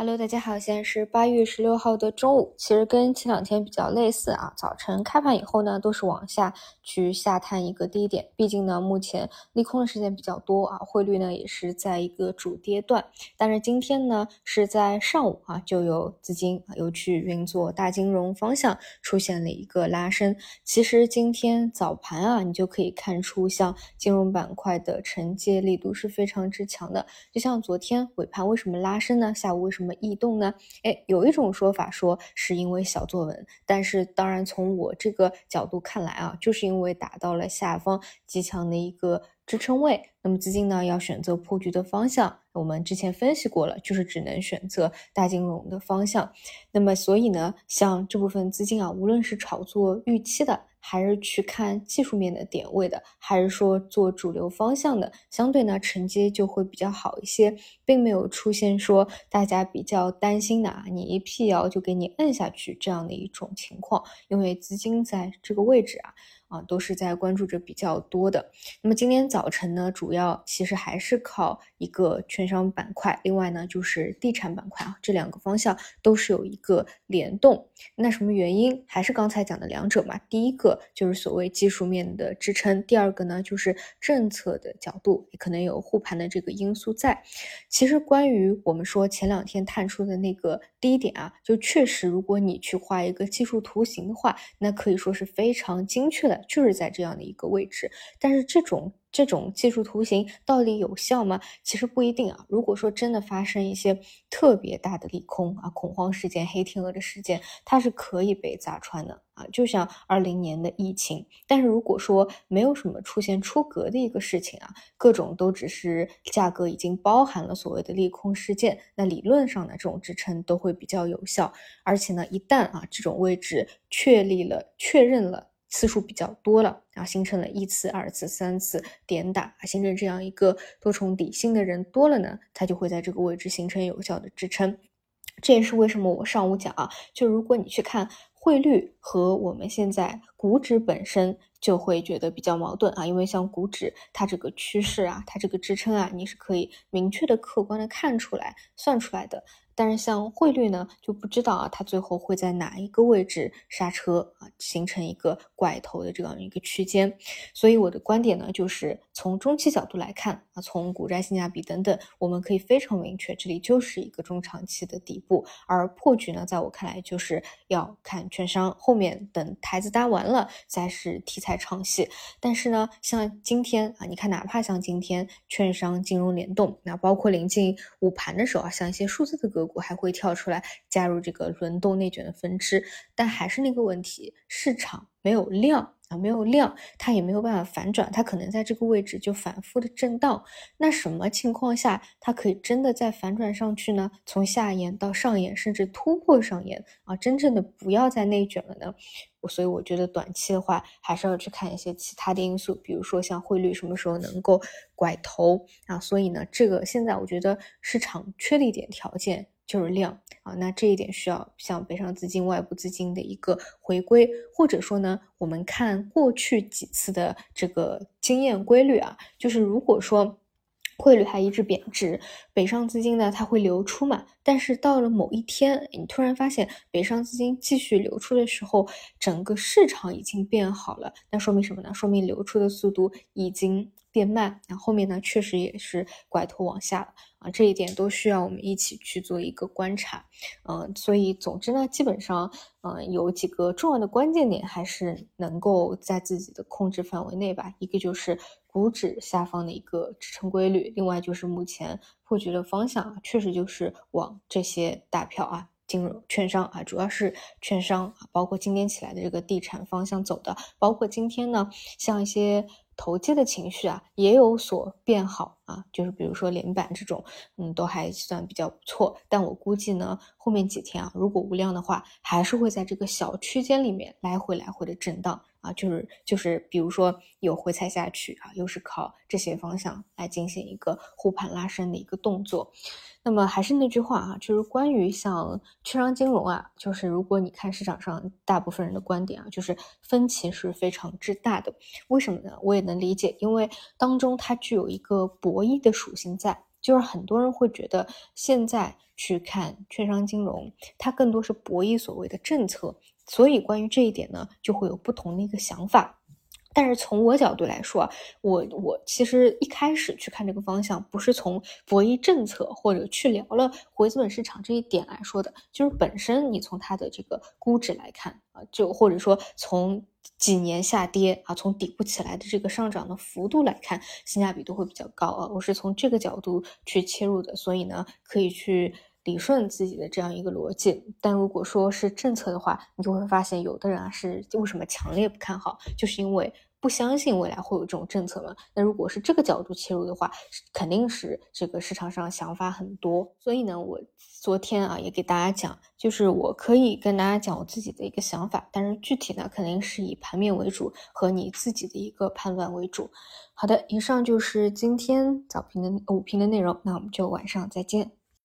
Hello，大家好，现在是八月十六号的中午，其实跟前两天比较类似啊。早晨开盘以后呢，都是往下去下探一个低点，毕竟呢，目前利空的时间比较多啊，汇率呢也是在一个主跌段。但是今天呢，是在上午啊，就有资金啊又去运作大金融方向出现了一个拉升。其实今天早盘啊，你就可以看出，像金融板块的承接力度是非常之强的。就像昨天尾盘为什么拉升呢？下午为什么？异动呢？哎，有一种说法说是因为小作文，但是当然从我这个角度看来啊，就是因为打到了下方极强的一个支撑位，那么资金呢要选择破局的方向，我们之前分析过了，就是只能选择大金融的方向。那么所以呢，像这部分资金啊，无论是炒作预期的。还是去看技术面的点位的，还是说做主流方向的，相对呢承接就会比较好一些，并没有出现说大家比较担心的啊，你一辟谣就给你摁下去这样的一种情况，因为资金在这个位置啊。啊，都是在关注着比较多的。那么今天早晨呢，主要其实还是靠一个券商板块，另外呢就是地产板块啊，这两个方向都是有一个联动。那什么原因？还是刚才讲的两者嘛。第一个就是所谓技术面的支撑，第二个呢就是政策的角度，可能有护盘的这个因素在。其实关于我们说前两天探出的那个低点啊，就确实如果你去画一个技术图形的话，那可以说是非常精确的。就是在这样的一个位置，但是这种这种技术图形到底有效吗？其实不一定啊。如果说真的发生一些特别大的利空啊、恐慌事件、黑天鹅的事件，它是可以被砸穿的啊。就像二零年的疫情，但是如果说没有什么出现出格的一个事情啊，各种都只是价格已经包含了所谓的利空事件，那理论上呢，这种支撑都会比较有效。而且呢，一旦啊这种位置确立了、确认了。次数比较多了，然后形成了一次、二次、三次点打，形成这样一个多重底薪的人多了呢，它就会在这个位置形成有效的支撑。这也是为什么我上午讲啊，就如果你去看汇率和我们现在股指本身，就会觉得比较矛盾啊，因为像股指它这个趋势啊，它这个支撑啊，你是可以明确的、客观的看出来、算出来的。但是像汇率呢，就不知道啊，它最后会在哪一个位置刹车啊，形成一个拐头的这样一个区间。所以我的观点呢，就是从中期角度来看啊，从股债性价比等等，我们可以非常明确，这里就是一个中长期的底部。而破局呢，在我看来就是要看券商后面等台子搭完了，再是题材在唱戏。但是呢，像今天啊，你看哪怕像今天券商金融联动，那包括临近午盘的时候啊，像一些数字的个股。还会跳出来加入这个轮动内卷的分支，但还是那个问题，市场没有量啊，没有量，它也没有办法反转，它可能在这个位置就反复的震荡。那什么情况下它可以真的再反转上去呢？从下沿到上沿，甚至突破上沿啊，真正的不要再内卷了呢？所以我觉得短期的话，还是要去看一些其他的因素，比如说像汇率什么时候能够拐头啊。所以呢，这个现在我觉得市场缺的一点条件。就是量啊，那这一点需要像北上资金、外部资金的一个回归，或者说呢，我们看过去几次的这个经验规律啊，就是如果说汇率还一直贬值，北上资金呢它会流出嘛，但是到了某一天，你突然发现北上资金继续流出的时候，整个市场已经变好了，那说明什么呢？说明流出的速度已经。变慢，那后面呢，确实也是拐头往下了。啊，这一点都需要我们一起去做一个观察，嗯，所以总之呢，基本上，嗯，有几个重要的关键点还是能够在自己的控制范围内吧，一个就是股指下方的一个支撑规律，另外就是目前破局的方向啊，确实就是往这些大票啊。金融券商啊，主要是券商啊，包括今天起来的这个地产方向走的，包括今天呢，像一些投机的情绪啊，也有所变好啊，就是比如说连板这种，嗯，都还算比较不错。但我估计呢，后面几天啊，如果无量的话，还是会在这个小区间里面来回来回的震荡。啊，就是就是，比如说有回踩下去啊，又是靠这些方向来进行一个护盘拉升的一个动作。那么还是那句话啊，就是关于像券商金融啊，就是如果你看市场上大部分人的观点啊，就是分歧是非常之大的。为什么呢？我也能理解，因为当中它具有一个博弈的属性在。就是很多人会觉得现在去看券商金融，它更多是博弈所谓的政策，所以关于这一点呢，就会有不同的一个想法。但是从我角度来说，我我其实一开始去看这个方向，不是从博弈政策或者去聊了回资本市场这一点来说的，就是本身你从它的这个估值来看啊，就或者说从几年下跌啊，从底部起来的这个上涨的幅度来看，性价比都会比较高啊。我是从这个角度去切入的，所以呢，可以去理顺自己的这样一个逻辑。但如果说是政策的话，你就会发现有的人啊是为什么强烈不看好，就是因为。不相信未来会有这种政策嘛？那如果是这个角度切入的话，肯定是这个市场上想法很多。所以呢，我昨天啊也给大家讲，就是我可以跟大家讲我自己的一个想法，但是具体呢肯定是以盘面为主和你自己的一个判断为主。好的，以上就是今天早评的午评的内容，那我们就晚上再见。